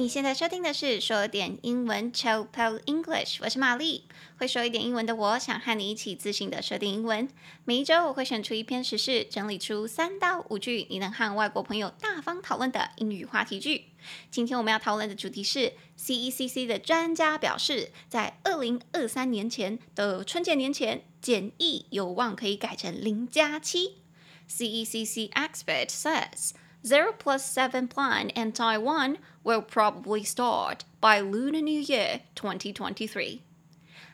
你现在收听的是说点英文，Chopel English，我是玛丽，会说一点英文的我，想和你一起自信的说点英文。每一周我会选出一篇时事，整理出三到五句你能和外国朋友大方讨论的英语话题句。今天我们要讨论的主题是 CECC 的专家表示，在二零二三年前的春节年前，检疫有望可以改成零加七。CECC expert says。Zero plus seven plan in Taiwan will probably start by Lunar New Year 2023。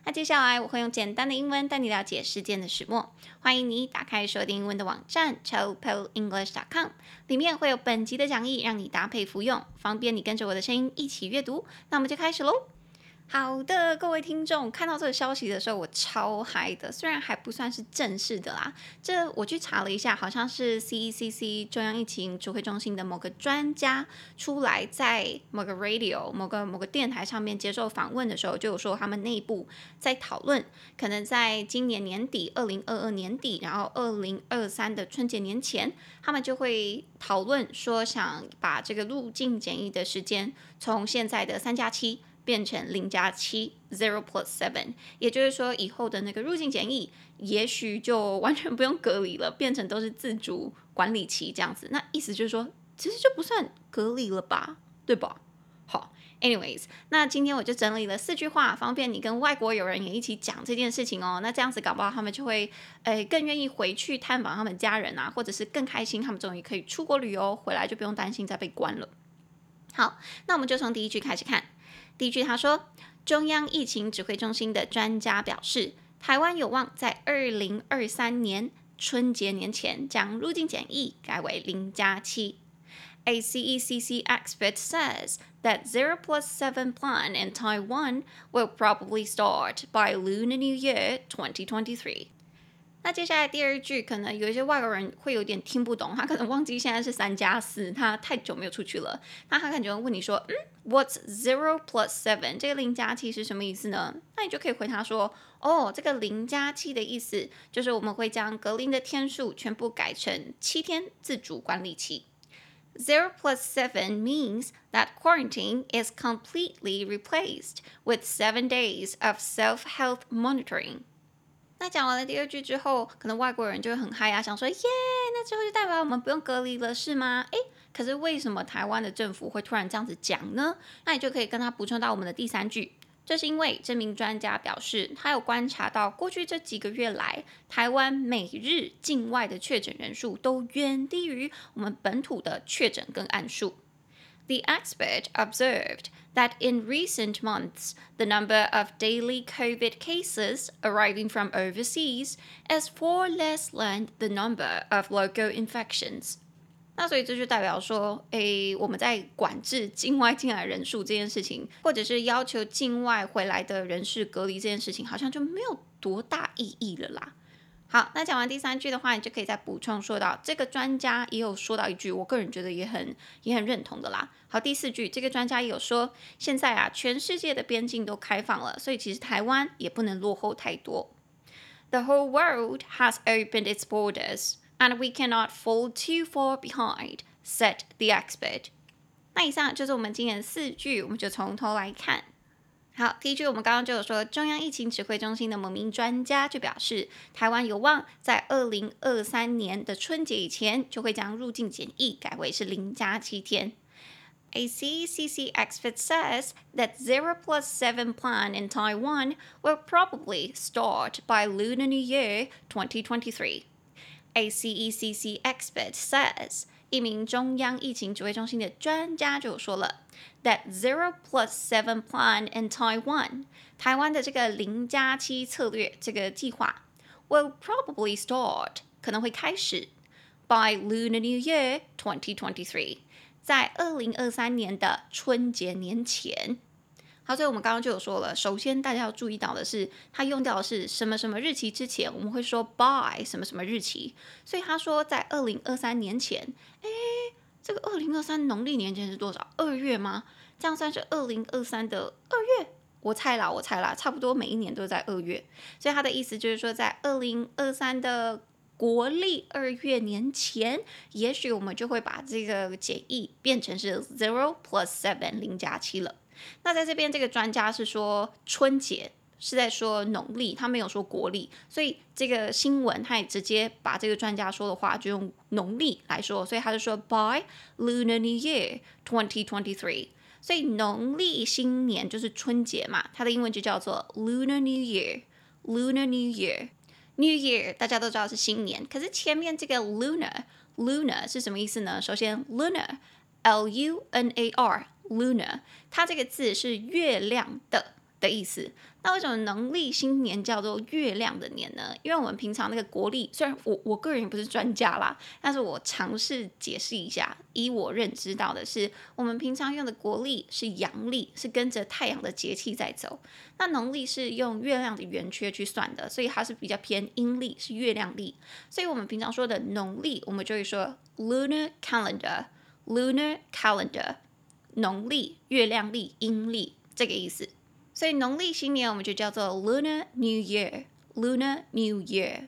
那接下来我会用简单的英文带你了解事件的始末。欢迎你打开说点英文的网站，ChopelEnglish.com，里面会有本集的讲义，让你搭配服用，方便你跟着我的声音一起阅读。那我们就开始喽。好的，各位听众，看到这个消息的时候，我超嗨的。虽然还不算是正式的啦，这我去查了一下，好像是 CECC 中央疫情指挥中心的某个专家出来在某个 radio 某个某个电台上面接受访问的时候，就有说他们内部在讨论，可能在今年年底，二零二二年底，然后二零二三的春节年前，他们就会讨论说，想把这个入境检疫的时间从现在的三加七。变成零加七，zero plus seven，也就是说，以后的那个入境检疫，也许就完全不用隔离了，变成都是自主管理期这样子。那意思就是说，其实就不算隔离了吧，对吧？好，anyways，那今天我就整理了四句话，方便你跟外国友人也一起讲这件事情哦。那这样子搞不好他们就会，呃，更愿意回去探访他们家人啊，或者是更开心，他们终于可以出国旅游，回来就不用担心再被关了。好，那我们就从第一句开始看。第一句，他说，中央疫情指挥中心的专家表示，台湾有望在二零二三年春节年前将入境检疫改为零加七。A CECC expert says that zero plus seven plan in Taiwan will probably start by Lunar New Year 2023。那接下来第二句，可能有一些外国人会有点听不懂，他可能忘记现在是三加四，他太久没有出去了。那他可能就会问你说，嗯，What's zero plus seven？这个零加七是什么意思呢？那你就可以回他说，哦，这个零加七的意思就是我们会将隔离的天数全部改成七天自主管理期。Zero plus seven means that quarantine is completely replaced with seven days of self-health monitoring. 那讲完了第二句之后，可能外国人就会很嗨啊，想说耶，那之后就代表我们不用隔离了，是吗？诶，可是为什么台湾的政府会突然这样子讲呢？那你就可以跟他补充到我们的第三句，这是因为这名专家表示，他有观察到过去这几个月来，台湾每日境外的确诊人数都远低于我们本土的确诊跟案数。The expert observed that in recent months, the number of daily COVID cases arriving from overseas is far less than the number of local infections. 那所以这就代表说，诶，我们在管制境外进来人数这件事情，或者是要求境外回来的人士隔离这件事情，好像就没有多大意义了啦。 好，那讲完第三句的话，你就可以再补充说到，这个专家也有说到一句，我个人觉得也很也很认同的啦。好，第四句，这个专家也有说，现在啊，全世界的边境都开放了，所以其实台湾也不能落后太多。The whole world has opened its borders, and we cannot fall too far behind, said the expert。那以上就是我们今天的四句，我们就从头来看。好，第一句我们刚刚就有说，中央疫情指挥中心的某名专家就表示，台湾有望在二零二三年的春节以前就会将入境检疫改为是零加七天。A CECC expert says that zero plus seven plan in Taiwan will probably start by Lunar New Year 2023. A CECC expert says 一名中央疫情指挥中心的专家就说了。That zero plus seven plan in Taiwan，台湾的这个零加七策略这个计划，will probably start 可能会开始 by Lunar New Year 2023，在二零二三年的春节年前。好，所以我们刚刚就有说了，首先大家要注意到的是，它用掉的是什么什么日期之前，我们会说 by 什么什么日期，所以他说在二零二三年前，哎。这个二零二三农历年前是多少？二月吗？这样算是二零二三的二月？我猜啦，我猜啦，差不多每一年都在二月。所以他的意思就是说，在二零二三的国历二月年前，也许我们就会把这个简易变成是 zero plus seven 零加七了。那在这边，这个专家是说春节是在说农历，他没有说国历，所以这个新闻他也直接把这个专家说的话就用农历来说，所以他就说 by Lunar New Year 2023。所以农历新年就是春节嘛，它的英文就叫做 Lunar New Year。Lunar New Year，New Year 大家都知道是新年，可是前面这个 Lunar，Lunar 是什么意思呢？首先 lunar，l u n a r Luna，它这个字是月亮的。的意思，那为什么农历新年叫做月亮的年呢？因为我们平常那个国历，虽然我我个人也不是专家啦，但是我尝试解释一下，以我认知到的是，我们平常用的国历是阳历，是跟着太阳的节气在走，那农历是用月亮的圆缺去算的，所以它是比较偏阴历，是月亮历，所以我们平常说的农历，我们就会说 lunar calendar，lunar calendar，农历月亮历阴历这个意思。所以农历新年我们就叫做 Lunar New Year，Lunar New Year。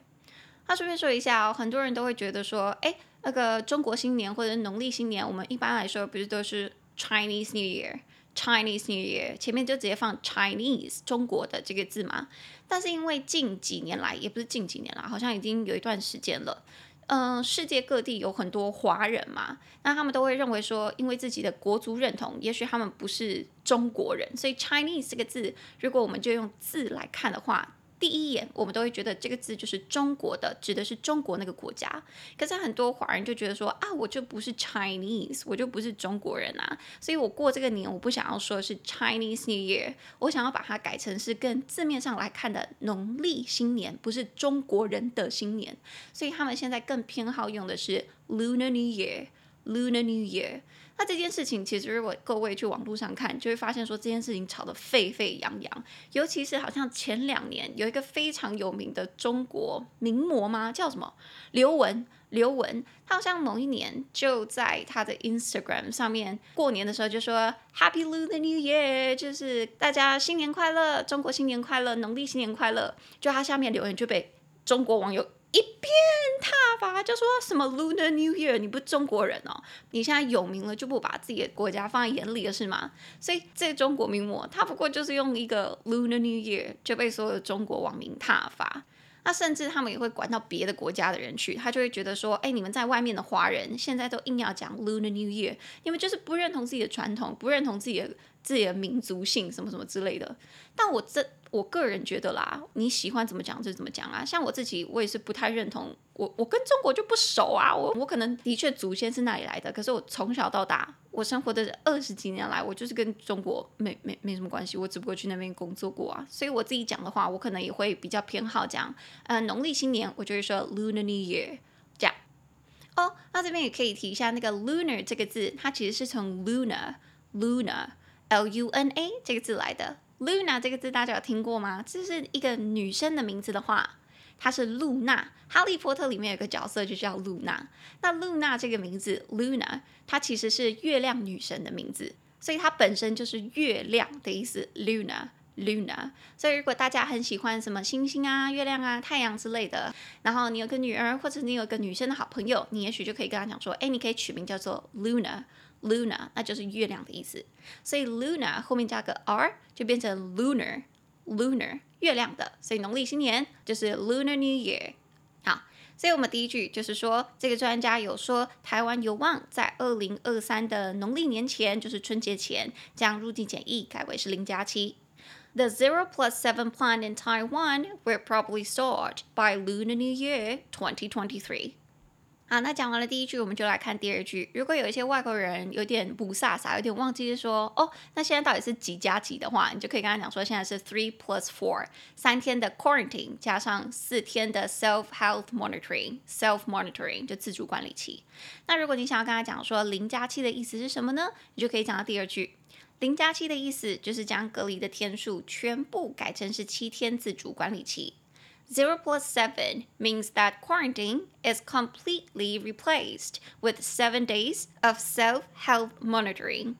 那顺便说一下哦，很多人都会觉得说，哎，那个中国新年或者农历新年，我们一般来说不是都是 Chinese New Year，Chinese New Year 前面就直接放 Chinese 中国的这个字嘛。但是因为近几年来，也不是近几年啦，好像已经有一段时间了。嗯，世界各地有很多华人嘛，那他们都会认为说，因为自己的国族认同，也许他们不是中国人，所以 Chinese 这个字，如果我们就用字来看的话。第一眼，我们都会觉得这个字就是中国的，指的是中国那个国家。可是很多华人就觉得说啊，我就不是 Chinese，我就不是中国人啊，所以我过这个年，我不想要说是 Chinese New Year，我想要把它改成是跟字面上来看的农历新年，不是中国人的新年。所以他们现在更偏好用的是 Lunar New Year，Lunar New Year。那这件事情其实，如果各位去网络上看，就会发现说这件事情吵得沸沸扬扬。尤其是好像前两年有一个非常有名的中国名模吗？叫什么？刘雯。刘雯，她好像某一年就在她的 Instagram 上面过年的时候就说 Happy Lunar New Year，就是大家新年快乐，中国新年快乐，农历新年快乐。就他下面留言就被中国网友。一片挞伐，就说什么 Lunar New Year，你不中国人哦？你现在有名了，就不把自己的国家放在眼里了是吗？所以这中国名模，他不过就是用一个 Lunar New Year 就被所有的中国网民挞伐。那甚至他们也会管到别的国家的人去，他就会觉得说，哎，你们在外面的华人现在都硬要讲 Lunar New Year，你们就是不认同自己的传统，不认同自己的自己的民族性什么什么之类的。但我这。我个人觉得啦，你喜欢怎么讲就怎么讲啊。像我自己，我也是不太认同。我我跟中国就不熟啊。我我可能的确祖先是那里来的，可是我从小到大，我生活的二十几年来，我就是跟中国没没没什么关系。我只不过去那边工作过啊。所以我自己讲的话，我可能也会比较偏好讲，呃，农历新年，我就会说 Lunar New Year 这样。哦，那这边也可以提一下那个 Lunar 这个字，它其实是从 Luna Luna L U N A 这个字来的。Luna 这个字大家有听过吗？这是一个女生的名字的话，她是露娜。哈利波特里面有个角色就叫露娜。那露娜这个名字 Luna，它其实是月亮女神的名字，所以它本身就是月亮的意思。Luna，Luna。所以如果大家很喜欢什么星星啊、月亮啊、太阳之类的，然后你有个女儿或者你有个女生的好朋友，你也许就可以跟她讲说，哎，你可以取名叫做 Luna。Luna，那就是月亮的意思，所以 Luna 后面加个 r 就变成 lunar，lunar 月亮的，所以农历新年就是 Lunar New Year。好，所以我们第一句就是说，这个专家有说，台湾有望在二零二三的农历年前，就是春节前，将入境检疫改为是零加七。The zero plus seven plan in Taiwan will probably start by Lunar New Year 2023。好，那讲完了第一句，我们就来看第二句。如果有一些外国人有点不飒飒，有点忘记说哦，那现在到底是几加几的话，你就可以跟他讲说，现在是 three plus four，三天的 quarantine 加上四天的 self health monitoring，self monitoring 就自主管理期。那如果你想要跟他讲说零加七的意思是什么呢？你就可以讲到第二句，零加七的意思就是将隔离的天数全部改成是七天自主管理期。Zero plus seven means that quarantine is completely replaced with seven days of self-health monitoring.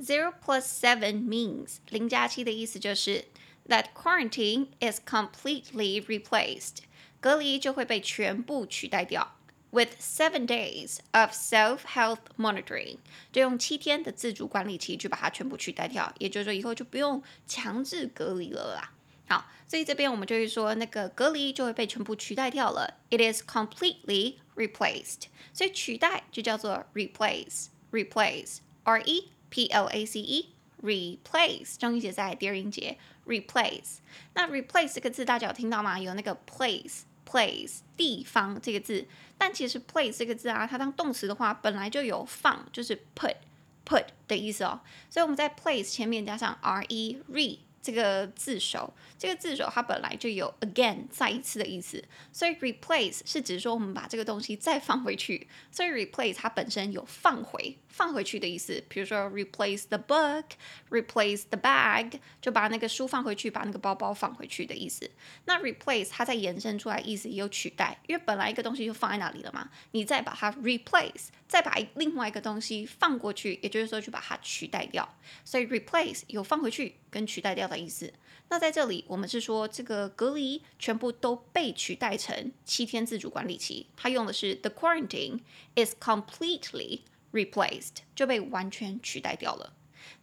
Zero plus seven means 零加七的意思就是 that quarantine is completely replaced，隔离就会被全部取代掉。With seven days of self-health monitoring，就用七天的自主管理期去把它全部取代掉，也就是说以后就不用强制隔离了啦。 好，所以这边我们就是说那个隔离就会被全部取代掉了。It is completely replaced，所以取代就叫做 replace，replace，r e p l a c e，replace，重音节在第二音节，replace。那 replace 这个字大家有听到吗？有那个 place，place 地方这个字。但其实 place 这个字啊，它当动词的话，本来就有放，就是 put put 的意思哦。所以我们在 place 前面加上 re re 这个字首，这个字首它本来就有 again 再一次的意思。所以 replace 是指说我们把这个东西再放回去。所以 replace 它本身有放回。放回去的意思，比如说 replace the book，replace the bag，就把那个书放回去，把那个包包放回去的意思。那 replace 它再延伸出来意思也有取代，因为本来一个东西就放在那里了嘛，你再把它 replace，再把另外一个东西放过去，也就是说去把它取代掉。所以 replace 有放回去跟取代掉的意思。那在这里我们是说这个隔离全部都被取代成七天自主管理期，它用的是 the quarantine is completely replaced 就被完全取代掉了。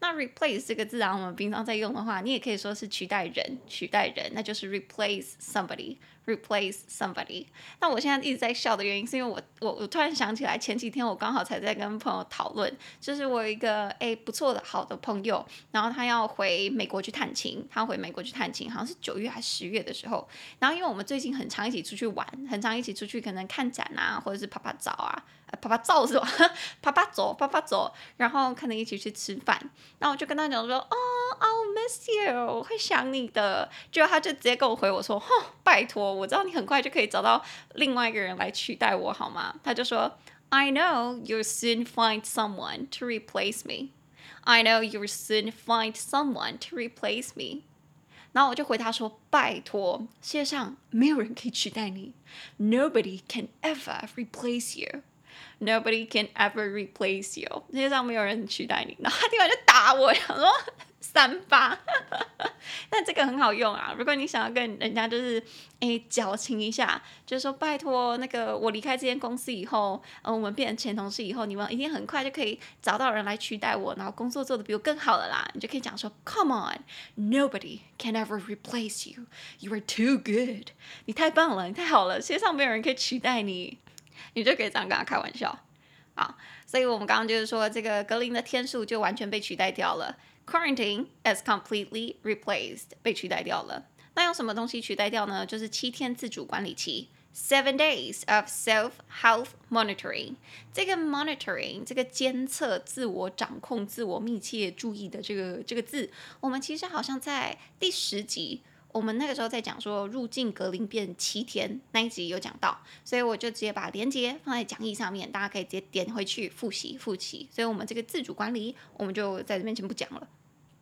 那 replace 这个字啊，我们平常在用的话，你也可以说是取代人，取代人，那就是 replace somebody，replace somebody。那我现在一直在笑的原因，是因为我我我突然想起来，前几天我刚好才在跟朋友讨论，就是我有一个诶不错的好的朋友，然后他要回美国去探亲，他回美国去探亲，好像是九月还是十月的时候。然后因为我们最近很常一起出去玩，很常一起出去，可能看展啊，或者是拍拍照啊。啪啪照是吧？啪啪走，啪啪走，然后可能一起去吃饭。然后我就跟他讲说：“哦，I'll miss you，我会想你的。”结果他就直接跟我回我说：“哼，拜托，我知道你很快就可以找到另外一个人来取代我，好吗？”他就说：“I know you'll soon find someone to replace me. I know you'll soon find someone to replace me.” 然后我就回他说：“拜托，世界上没有人可以取代你。Nobody can ever replace you.” Nobody can ever replace you。世界上没有人取代你。然后他听完就打我，想说 三八。但这个很好用啊，如果你想要跟人家就是诶矫情一下，就是说拜托那个我离开这间公司以后，呃，我们变成前同事以后，你们一定很快就可以找到人来取代我，然后工作做得比我更好了啦。你就可以讲说，Come on，Nobody can ever replace you。You are too good。你太棒了，你太好了，世界上没有人可以取代你。你就可以这样跟他开玩笑，好，所以我们刚刚就是说，这个隔离的天数就完全被取代掉了，quarantine is completely replaced，被取代掉了。那用什么东西取代掉呢？就是七天自主管理期，seven days of self-health monitoring。这个 monitoring，这个监测、自我掌控、自我密切注意的这个这个字，我们其实好像在第十集。我们那个时候在讲说入境隔离变七天那一集有讲到，所以我就直接把连接放在讲义上面，大家可以直接点回去复习复习。所以我们这个自主管理，我们就在这边先不讲了。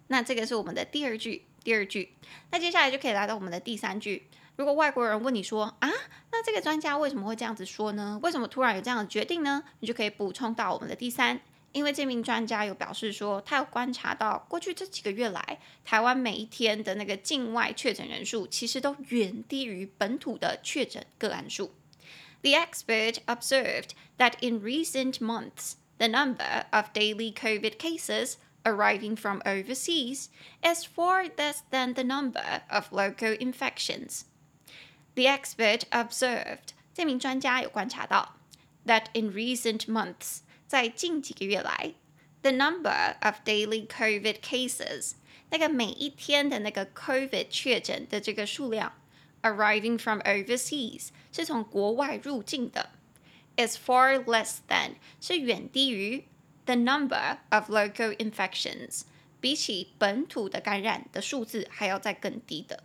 那这个是我们的第二句，第二句。那接下来就可以来到我们的第三句。如果外国人问你说啊，那这个专家为什么会这样子说呢？为什么突然有这样的决定呢？你就可以补充到我们的第三。因为这名专家有表示说，他有观察到过去这几个月来，台湾每一天的那个境外确诊人数其实都远低于本土的确诊个案数。The expert observed that in recent months, the number of daily COVID cases arriving from overseas is far less than the number of local infections. The expert observed，这名专家有观察到，that in recent months 在近几个月来，the number of daily COVID cases，那个每一天的那个 COVID 确诊的这个数量，arriving from overseas 是从国外入境的，is far less than 是远低于 the number of local infections，比起本土的感染的数字还要再更低的。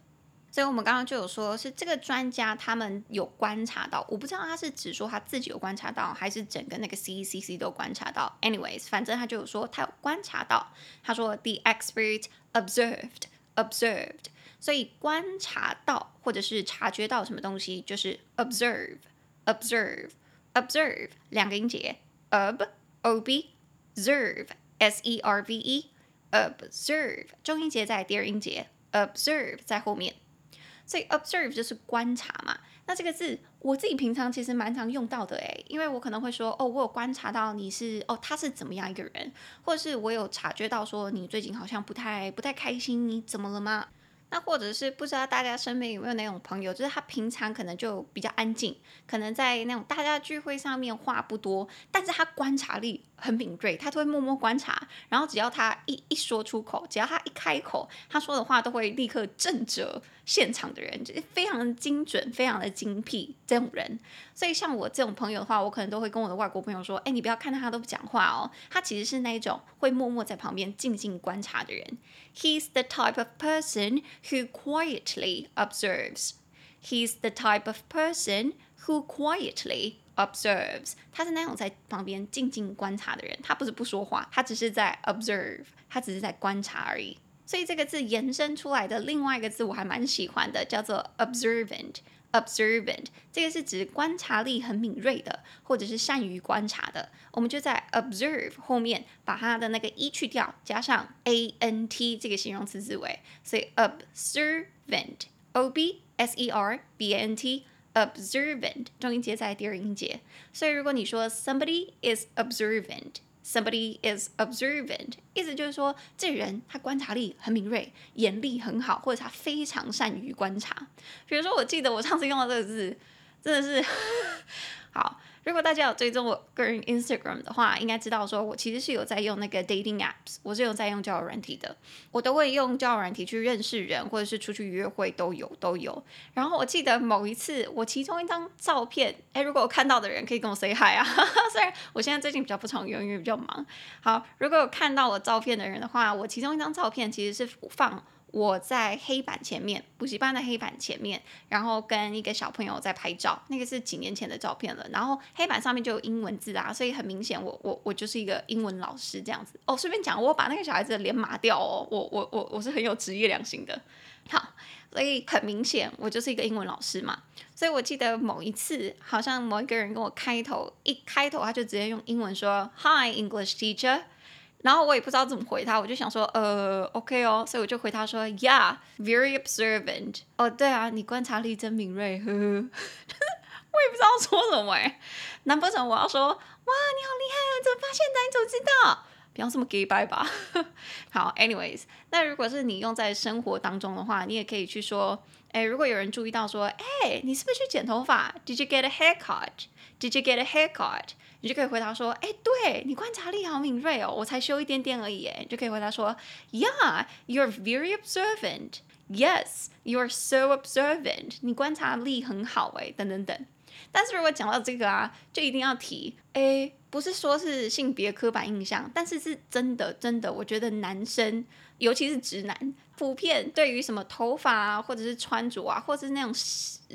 所以，我们刚刚就有说，是这个专家他们有观察到，我不知道他是只说他自己有观察到，还是整个那个 CECC 都观察到。Anyways，反正他就有说他有观察到，他说 the expert observed observed，所以观察到或者是察觉到什么东西，就是 observe observe observe 两个音节，ob o b serve s e r v e observe 中音节在第二音节。observe 在后面。所以 observe 就是观察嘛。那这个字我自己平常其实蛮常用到的诶，因为我可能会说哦，我有观察到你是哦，他是怎么样一个人，或者是我有察觉到说你最近好像不太不太开心，你怎么了吗？那或者是不知道大家身边有没有那种朋友，就是他平常可能就比较安静，可能在那种大家聚会上面话不多，但是他观察力很敏锐，他都会默默观察，然后只要他一一说出口，只要他一开口，他说的话都会立刻震慑现场的人，就是非常的精准，非常的精辟这种人。所以像我这种朋友的话，我可能都会跟我的外国朋友说，哎，你不要看他都不讲话哦，他其实是那种会默默在旁边静静观察的人。He's the type of person who quietly observes. He's the type of person who quietly observes. 他是那种在旁边静静观察的人，他不是不说话，他只是在 observe，他只是在观察而已。所以这个字延伸出来的另外一个字我还蛮喜欢的，叫做 observant。observant 这个是指观察力很敏锐的，或者是善于观察的。我们就在 observe 后面把它的那个 e 去掉，加上 ant 这个形容词字尾，所以 observant，o b s e r v a n observant，重音节在第二音节。所以如果你说 somebody is observant。Somebody is observant，意思就是说，这人他观察力很敏锐，眼力很好，或者他非常善于观察。比如说，我记得我上次用到这个字，真的是 好。如果大家有追踪我个人 Instagram 的话，应该知道说我其实是有在用那个 dating apps，我是有在用交友软体的。我都会用交友软体去认识人，或者是出去约会都有都有。然后我记得某一次，我其中一张照片，诶，如果我看到的人可以跟我 say hi 啊。虽然我现在最近比较不常用，因为比较忙。好，如果有看到我照片的人的话，我其中一张照片其实是放。我在黑板前面，补习班的黑板前面，然后跟一个小朋友在拍照，那个是几年前的照片了。然后黑板上面就有英文字啊，所以很明显我，我我就是一个英文老师这样子。哦，顺便讲，我把那个小孩子的脸码掉哦，我我我我是很有职业良心的。好，所以很明显我就是一个英文老师嘛。所以我记得某一次，好像某一个人跟我开头，一开头他就直接用英文说：“Hi, English teacher。”然后我也不知道怎么回他，我就想说，呃，OK 哦，所以我就回他说，Yeah, very observant。哦，对啊，你观察力真敏锐，呵呵。我也不知道说什么哎，难不成我要说，哇，你好厉害啊，怎么发现的？你怎么知道？不要这么假掰吧。好，anyways，那如果是你用在生活当中的话，你也可以去说，哎，如果有人注意到说，哎，你是不是去剪头发？Did you get a haircut? Did you get a haircut? 你就可以回答说，哎，对，你观察力好敏锐哦，我才修一点点而已，哎，你就可以回答说，Yeah, you're very observant. Yes, you're so observant. 你观察力很好，哎，等等等。但是如果讲到这个啊，就一定要提，哎，不是说是性别刻板印象，但是是真的，真的，我觉得男生，尤其是直男。普遍对于什么头发啊，或者是穿着啊，或者是那种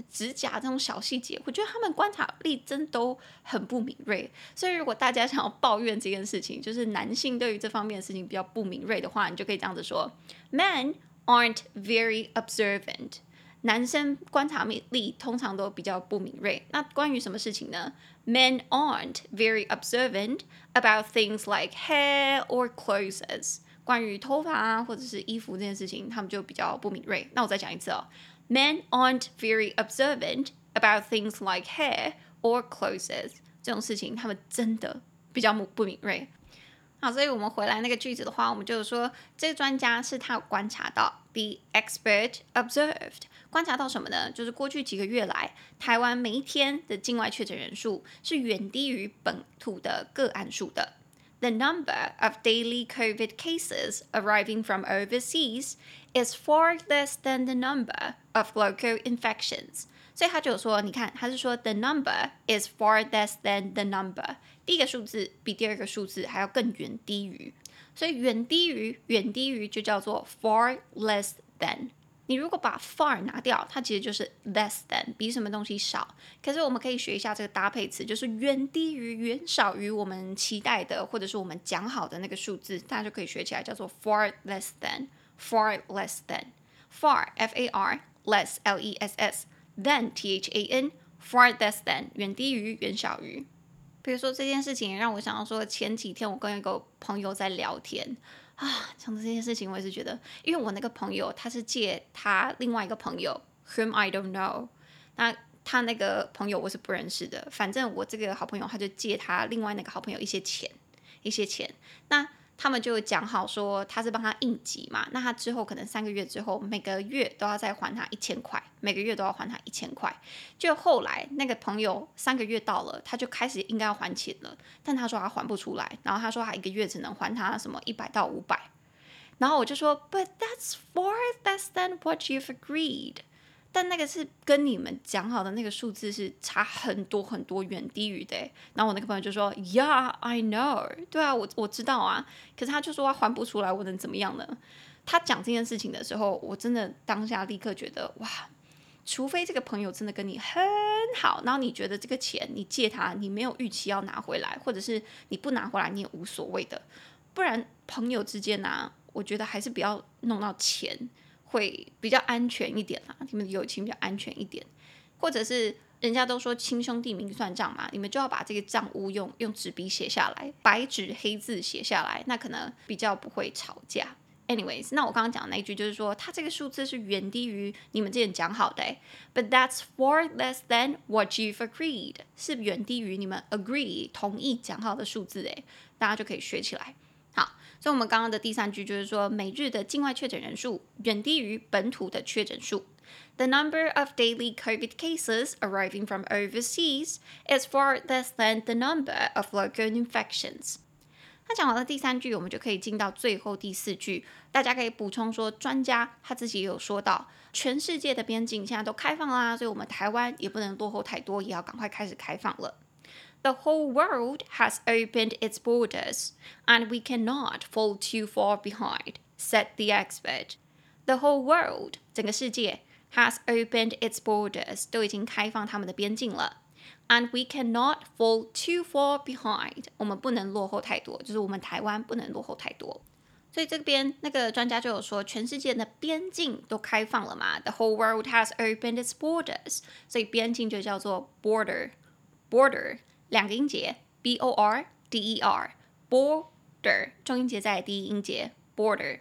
指甲这种小细节，我觉得他们观察力真都很不敏锐。所以如果大家想要抱怨这件事情，就是男性对于这方面的事情比较不敏锐的话，你就可以这样子说：Men aren't very observant。男生观察力通常都比较不敏锐。那关于什么事情呢 ？Men aren't very observant about things like hair or clothes. 关于头发啊，或者是衣服这件事情，他们就比较不敏锐。那我再讲一次哦，Men aren't very observant about things like hair or clothes。这种事情，他们真的比较不敏锐。好，所以我们回来那个句子的话，我们就是说，这个专家是他有观察到，the expert observed， 观察到什么呢？就是过去几个月来，台湾每一天的境外确诊人数是远低于本土的个案数的。The number of daily COVID cases arriving from overseas is far less than the number of local infections. 所以他就说，你看，他是说 the number is far less than the number。第一个数字比第二个数字还要更远低于，所以远低于远低于就叫做 far less than。 你如果把 far 拿掉，它其实就是 less than，比什么东西少。可是我们可以学一下这个搭配词，就是远低于、远少于我们期待的，或者是我们讲好的那个数字，大家就可以学起来，叫做 far less than，far less than，far f a r less l e s s than t h a n，far less than 远低于、远小于。比如说这件事情让我想到说，前几天我跟一个朋友在聊天。啊，讲到这件事情，我也是觉得，因为我那个朋友他是借他另外一个朋友，whom I don't know，那他那个朋友我是不认识的，反正我这个好朋友他就借他另外那个好朋友一些钱，一些钱，那。他们就讲好说他是帮他应急嘛，那他之后可能三个月之后每个月都要再还他一千块，每个月都要还他一千块。就后来那个朋友三个月到了，他就开始应该要还钱了，但他说他还不出来，然后他说他一个月只能还他什么一百到五百，然后我就说，But that's far less than what you've agreed。但那个是跟你们讲好的那个数字是差很多很多，远低于的。然后我那个朋友就说：“Yeah, I know。”对啊，我我知道啊。可是他就说他还不出来，我能怎么样呢？他讲这件事情的时候，我真的当下立刻觉得哇，除非这个朋友真的跟你很好，然后你觉得这个钱你借他，你没有预期要拿回来，或者是你不拿回来你也无所谓的，不然朋友之间呢、啊，我觉得还是不要弄到钱。会比较安全一点啦，你们的友情比较安全一点，或者是人家都说亲兄弟明算账嘛，你们就要把这个账务用用纸笔写下来，白纸黑字写下来，那可能比较不会吵架。Anyways，那我刚刚讲的那一句就是说，它这个数字是远低于你们之前讲好的，but that's far less than what you've agreed，是远低于你们 agree 同意讲好的数字诶，大家就可以学起来。所以我们刚刚的第三句就是说，每日的境外确诊人数远低于本土的确诊数。The number of daily COVID cases arriving from overseas is far less than the number of local infections。那讲完了第三句，我们就可以进到最后第四句。大家可以补充说，专家他自己也有说到，全世界的边境现在都开放啦，所以我们台湾也不能落后太多，也要赶快开始开放了。The whole world has opened its borders, and we cannot fall too far behind," said the expert. The whole world，整个世界，has opened its borders，都已经开放他们的边境了，and we cannot fall too far behind，我们不能落后太多，就是我们台湾不能落后太多。所以这边那个专家就有说，全世界的边境都开放了嘛，The whole world has opened its borders，所以边境就叫做 border，border。 两个音节，b o r d e r，border，重音节在第一音节，border。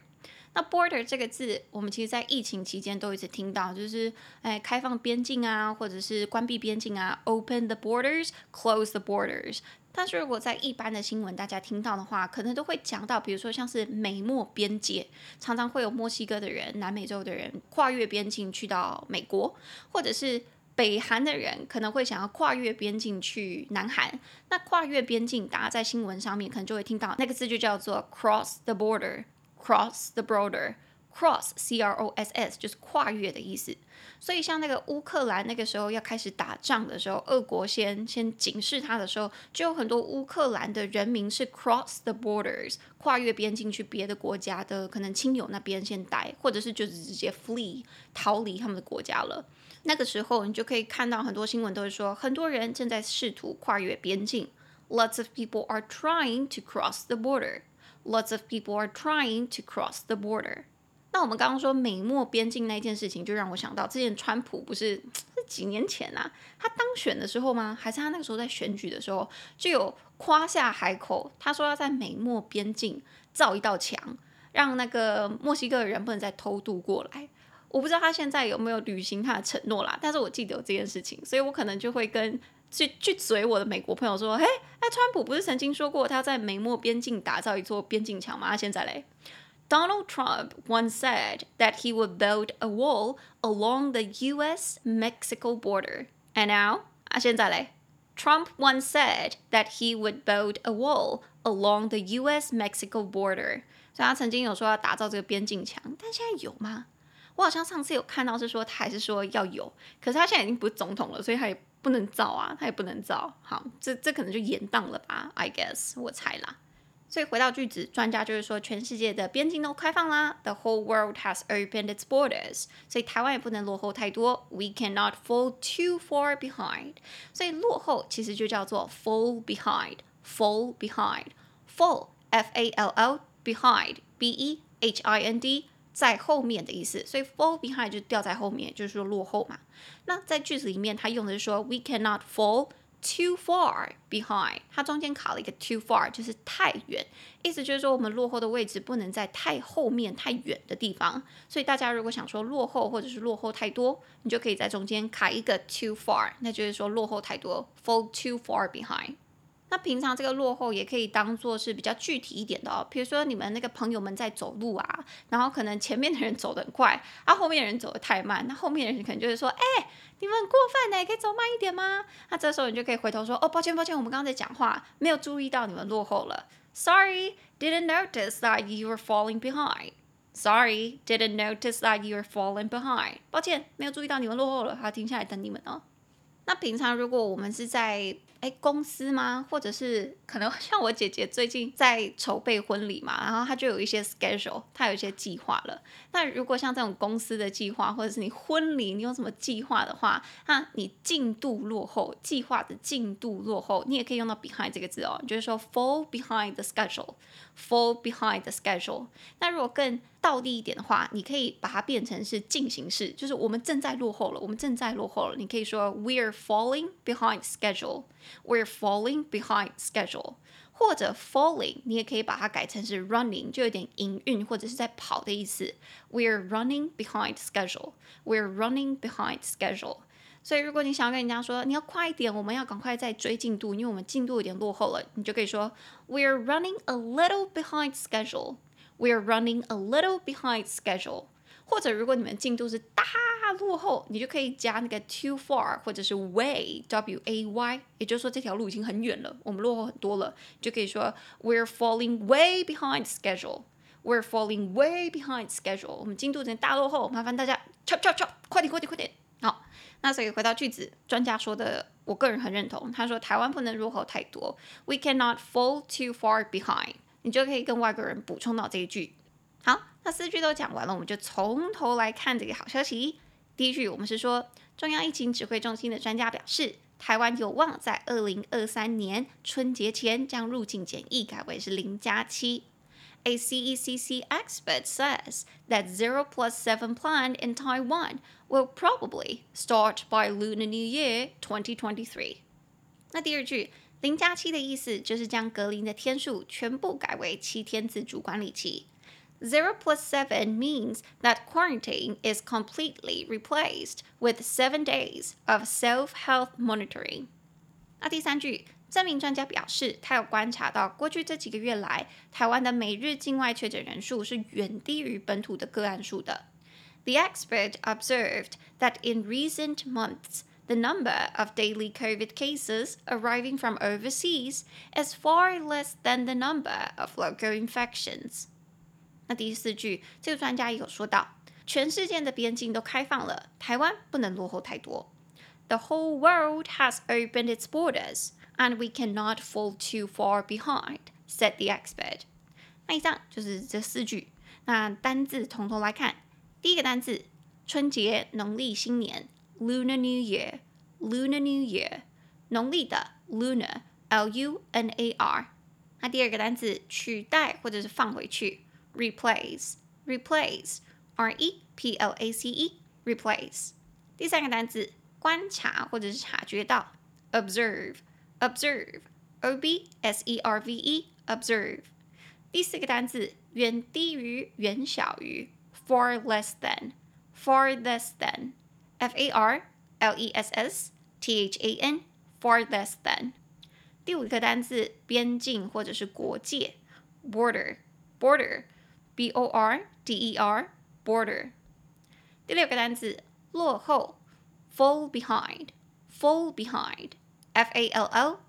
那 border 这个字，我们其实在疫情期间都一直听到，就是哎，开放边境啊，或者是关闭边境啊，open the borders，close the borders。但是如果在一般的新闻大家听到的话，可能都会讲到，比如说像是美墨边界，常常会有墨西哥的人、南美洲的人跨越边境去到美国，或者是。北韩的人可能会想要跨越边境去南韩，那跨越边境，大家在新闻上面可能就会听到那个字，就叫做 cross the border，cross the border，cross c r o s s 就是跨越的意思。所以像那个乌克兰那个时候要开始打仗的时候，俄国先先警示他的时候，就有很多乌克兰的人民是 cross the borders，跨越边境去别的国家的可能亲友那边先待，或者是就是直接 flee 逃离他们的国家了。那个时候，你就可以看到很多新闻都是说，很多人正在试图跨越边境。Lots of people are trying to cross the border. Lots of people are trying to cross the border. 那我们刚刚说美墨边境那件事情，就让我想到，之前川普不是是几年前啊，他当选的时候吗？还是他那个时候在选举的时候，就有夸下海口，他说要在美墨边境造一道墙，让那个墨西哥人不能再偷渡过来。我不知道他现在有没有履行他的承诺啦，但是我记得有这件事情，所以我可能就会跟去去嘴我的美国朋友说，嘿，那川普不是曾经说过他在美墨边境打造一座边境墙吗？现在嘞，Donald Trump once said that he would build a wall along the U.S.-Mexico border，and now 啊现在嘞，Trump once said that he would build a wall along the U.S.-Mexico border，所以他曾经有说要打造这个边境墙，但现在有吗？我好像上次有看到是说他还是说要有，可是他现在已经不是总统了，所以他也不能造啊，他也不能造。好，这这可能就延宕了吧？I guess 我猜啦。所以回到句子，专家就是说全世界的边境都开放啦，The whole world has opened its borders。所以台湾也不能落后太多，We cannot fall too far behind。所以落后其实就叫做 fall behind，fall behind，fall F A L L behind B E H I N D。在后面的意思，所以 fall behind 就掉在后面，就是说落后嘛。那在句子里面，它用的是说 we cannot fall too far behind，它中间卡了一个 too far，就是太远，意思就是说我们落后的位置不能在太后面、太远的地方。所以大家如果想说落后或者是落后太多，你就可以在中间卡一个 too far，那就是说落后太多，fall too far behind。那平常这个落后也可以当做是比较具体一点的哦，比如说你们那个朋友们在走路啊，然后可能前面的人走得很快，啊后面的人走得太慢，那后面的人可能就是说，哎，你们过分呢，可以走慢一点吗？那这时候你就可以回头说，哦，抱歉抱歉，我们刚刚在讲话，没有注意到你们落后了，Sorry, didn't notice that you were falling behind. Sorry, didn't notice that you were falling behind. 抱歉，没有注意到你们落后了，还要停下来等你们哦。那平常如果我们是在哎，公司吗？或者是可能 像我姐姐最近在筹备婚礼嘛，然后她就有一些 schedule，她有一些计划了。那如果像这种公司的计划，或者是你婚礼，你有什么计划的话，那你进度落后，计划的进度落后，你也可以用到 behind 这个字哦，就是说 fall behind the Fall behind the schedule。那如果更倒地一点的话，你可以把它变成是进行式，就是我们正在落后了，我们正在落后了。你可以说 We are falling behind schedule. We are falling behind schedule. 或者 falling，你也可以把它改成是 running，就有点营运或者是在跑的意思。We are running behind schedule. We are running behind schedule. 所以如果你想要跟人家说你要快一点，我们要赶快再追进度，因为我们进度有点落后了，你就可以说 We're running a little behind schedule. We're running a little behind schedule。或者如果你们进度是大落后，你就可以加那个 too far，或者是 way，w a y，也就是说这条路已经很远了，我们落后很多了，就可以说 We're falling way behind schedule。We're falling way behind schedule。我们进度有点大落后，麻烦大家 chop chop chop，快点快点快点。那所以回到句子，专家说的，我个人很认同。他说台湾不能落后太多，We cannot fall too far behind。你就可以跟外国人补充到这一句。好，那四句都讲完了，我们就从头来看这个好消息。第一句，我们是说，中央疫情指挥中心的专家表示，台湾有望在二零二三年春节前将入境检疫改为是零加七。A CECC expert says that zero plus seven planned in Taiwan will probably start by Lunar New Year 2023。那第二句。零加七的意思就是将隔离的天数全部改为七天自主管理期。Zero plus seven means that quarantine is completely replaced with seven days of self-health monitoring。那第三句，这名专家表示，他有观察到过去这几个月来，台湾的每日境外确诊人数是远低于本土的个案数的。 The expert observed that in recent months, The number of daily COVID cases arriving from overseas is far less than the number of local infections. 那第四句，这个专家也有说到，全世界的边境都开放了，台湾不能落后太多。The whole world has opened its borders, and we cannot fall too far behind," said the expert. 那以上就是这四句。那单字从头来看， 第一个单字，春节，农历新年。Lunar New Year，Lunar New Year，农历的 Lunar，L-U-N-A-R。那第二个单词取代或者是放回去，replace，replace，R-E-P-L-A-C-E，replace。第三个单词观察或者是察觉到，observe，observe，O-B-S-E-R-V-E，observe。第四个单词远低于、远小于 ，far less than，far less than。F A R L E S S T H A N far less than。第五个单词边境或者是国界，border border B O R D E R border。第六个单词落后，fall behind fall behind F A L L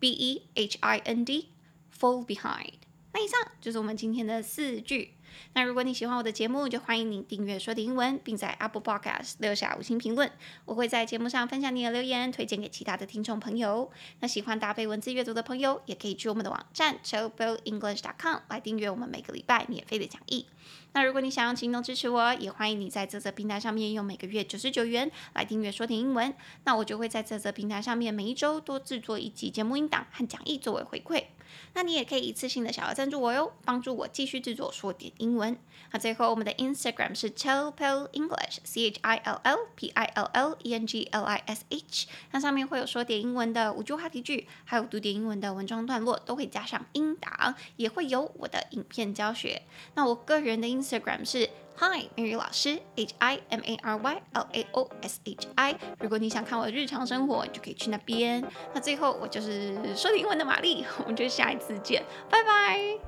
B E H I N D fall behind。那以上就是我们今天的四句。 那如果你喜欢我的节目，就欢迎你订阅说点英文，并在 Apple Podcast 留下五星评论。我会在节目上分享你的留言，推荐给其他的听众朋友。那喜欢搭配文字阅读的朋友，也可以去我们的网站 CHOBOEnglish.com 来订阅我们每个礼拜免费的讲义。那如果你想用行动支持我，也欢迎你在这则平台上面用每个月九十九元来订阅说点英文。那我就会在这则平台上面每一周多制作一集节目音档和讲义作为回馈。那你也可以一次性的小额赞助我哟，帮助我继续制作说点英文。那最后我们的 Instagram 是 Chillpill English，C H I L L P I L L E N G L I S H，那上面会有说点英文的五句话题句，还有读点英文的文章段落，都会加上音档，也会有我的影片教学。那我个人的 Instagram 是 Hi Mary 老师，H I M A R Y L A O S H I。如果你想看我的日常生活，你就可以去那边。那最后我就是说英文的玛丽，我们就下一次见，拜拜。